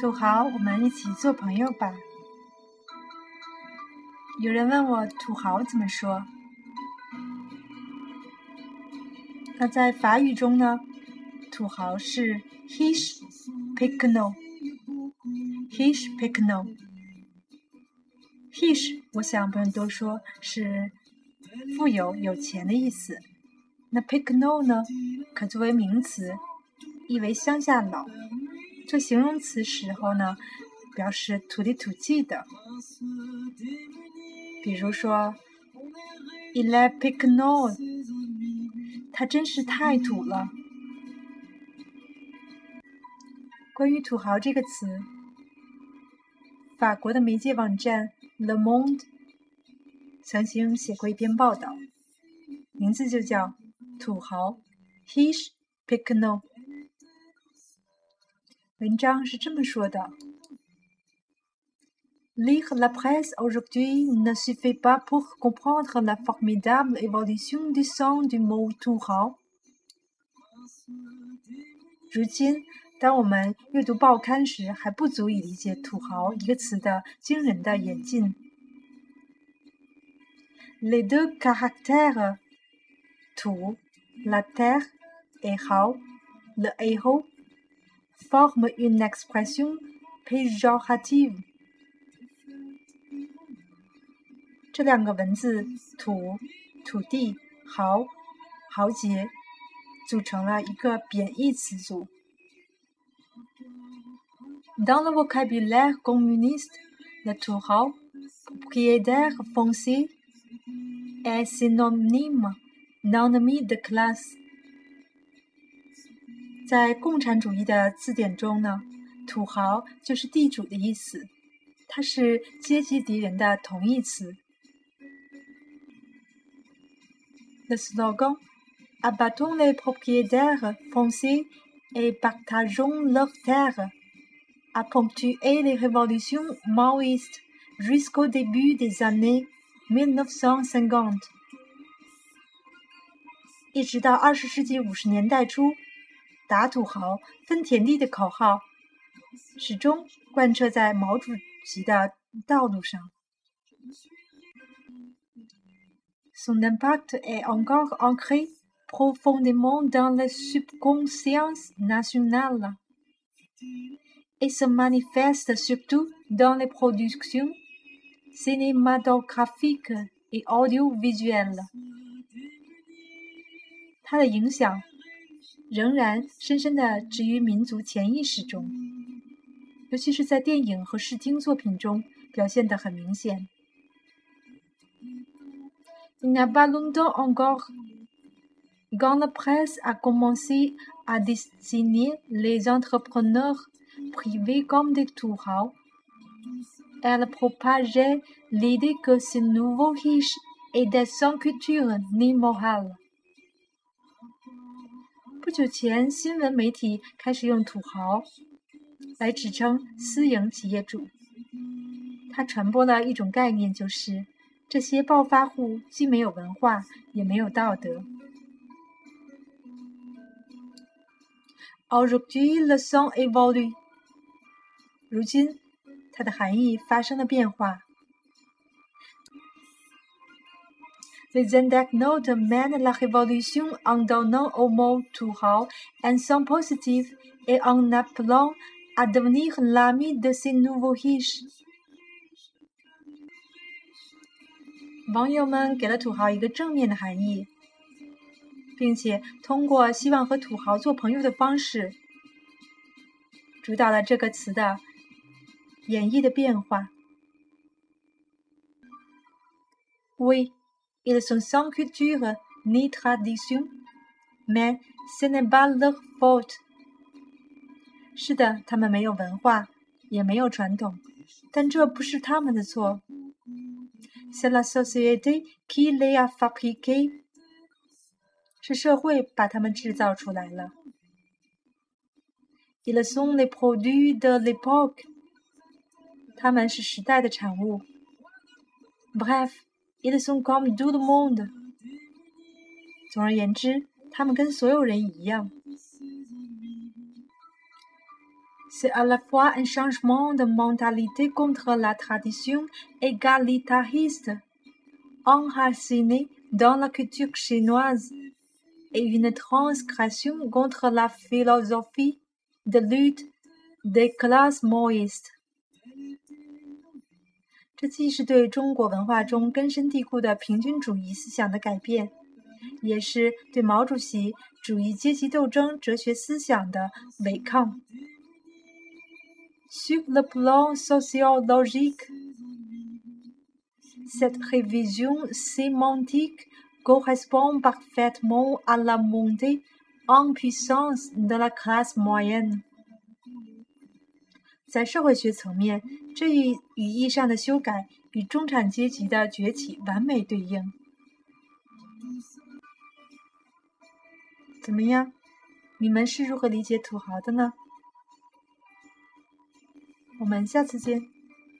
土豪，我们一起做朋友吧。有人问我土豪怎么说？那在法语中呢？土豪是 “his p i c n o his p i c n o his 我想不用多说，是富有、有钱的意思。那 picno 呢，可作为名词，意为乡下佬。做形容词时候呢，表示土里土气的。比如说，il est picno，他真是太土了。关于“土豪”这个词，法国的媒介网站《Le Monde》曾经写过一篇报道，名字就叫“土豪 ”，His picno。文章是这么说的：Lire la presse aujourd'hui ne suffit pas pour comprendre la formidable évolution du sens du mot 土豪。如今，当我们阅读报刊时，还不足以理解“土豪”一个词的惊人的演进。Les deux caractères 土 la terre et 豪 le héros forme une expression péjorative。这两个文字“土”、“土地”、“豪”、“豪杰”组成了一个贬义词组。Dans le vocabulaire communiste, le touhao, propriétaire foncier, est synonyme d'ennemi de classe. 在共产主义的字典中呢，土豪就是地主的意思，它是阶级敌人的同义词。Le slogan "Abattons les propriétaires fonciers et partageons leurs terres" a ponctué les révolutions maoïstes jusqu'au début des années 1950。一直到二十世纪五十年代初。打土豪、分田地的口号始终贯彻在毛主席的道路上。Son impact est encore ancré profondément dans la subconscience nationale et se manifeste surtout dans les productions cinématographiques et audiovisuelles。它的影响。仍然深深地植于民族潜意识中，尤其是在电影和视听作品中表现得很明显。Il n'y a pas longtemps encore, quand la presse a commencé à désigner les entrepreneurs privés comme des touhao, elle propageait l'idée que ces nouveaux riches étaient sans culture ni morale. 不久前，新闻媒体开始用“土豪”来指称私营企业主。它传播了一种概念，就是这些暴发户既没有文化，也没有道德。Aujourd'hui, le sens évolue。如今，它的含义发生了变化。Les internautes mènent la révolution en donnant au mot Touhao un sens positif et en appelant à devenir l'ami de ces nouveaux riches. 网友们给了土豪一个正面的含义，并且通过希望和土豪做朋友的方式，主导了这个词的演绎的变化。Oui. Ils sont sans culture ni tradition, mais ce n'est pas leur faute. 是的，他们没有文化，也没有传统，但这不是他们的错。C'est la société qui les a fabriqués. 是社会把他们制造出来了。Ils sont les produits de l'époque. 他们是时代的产物。Bref. Ils sont comme tout le monde, 总而言之，他们跟所有人一样。C'est à la fois un changement de mentalité contre la tradition égalitariste enracinée dans la culture chinoise et une transgression contre la philosophie de lutte des classes maoïstes。 这既是对中国文化中根深蒂固的平均主义思想的改变，也是对毛主席主义阶级斗争哲学思想的违抗。Sur le plan sociologique, cette révision sémantique correspond parfaitement à la montée en puissance de la classe moyenne。在社会学层面，这一语义上的修改与中产阶级的崛起完美对应。怎么样？你们是如何理解土豪的呢？我们下次见。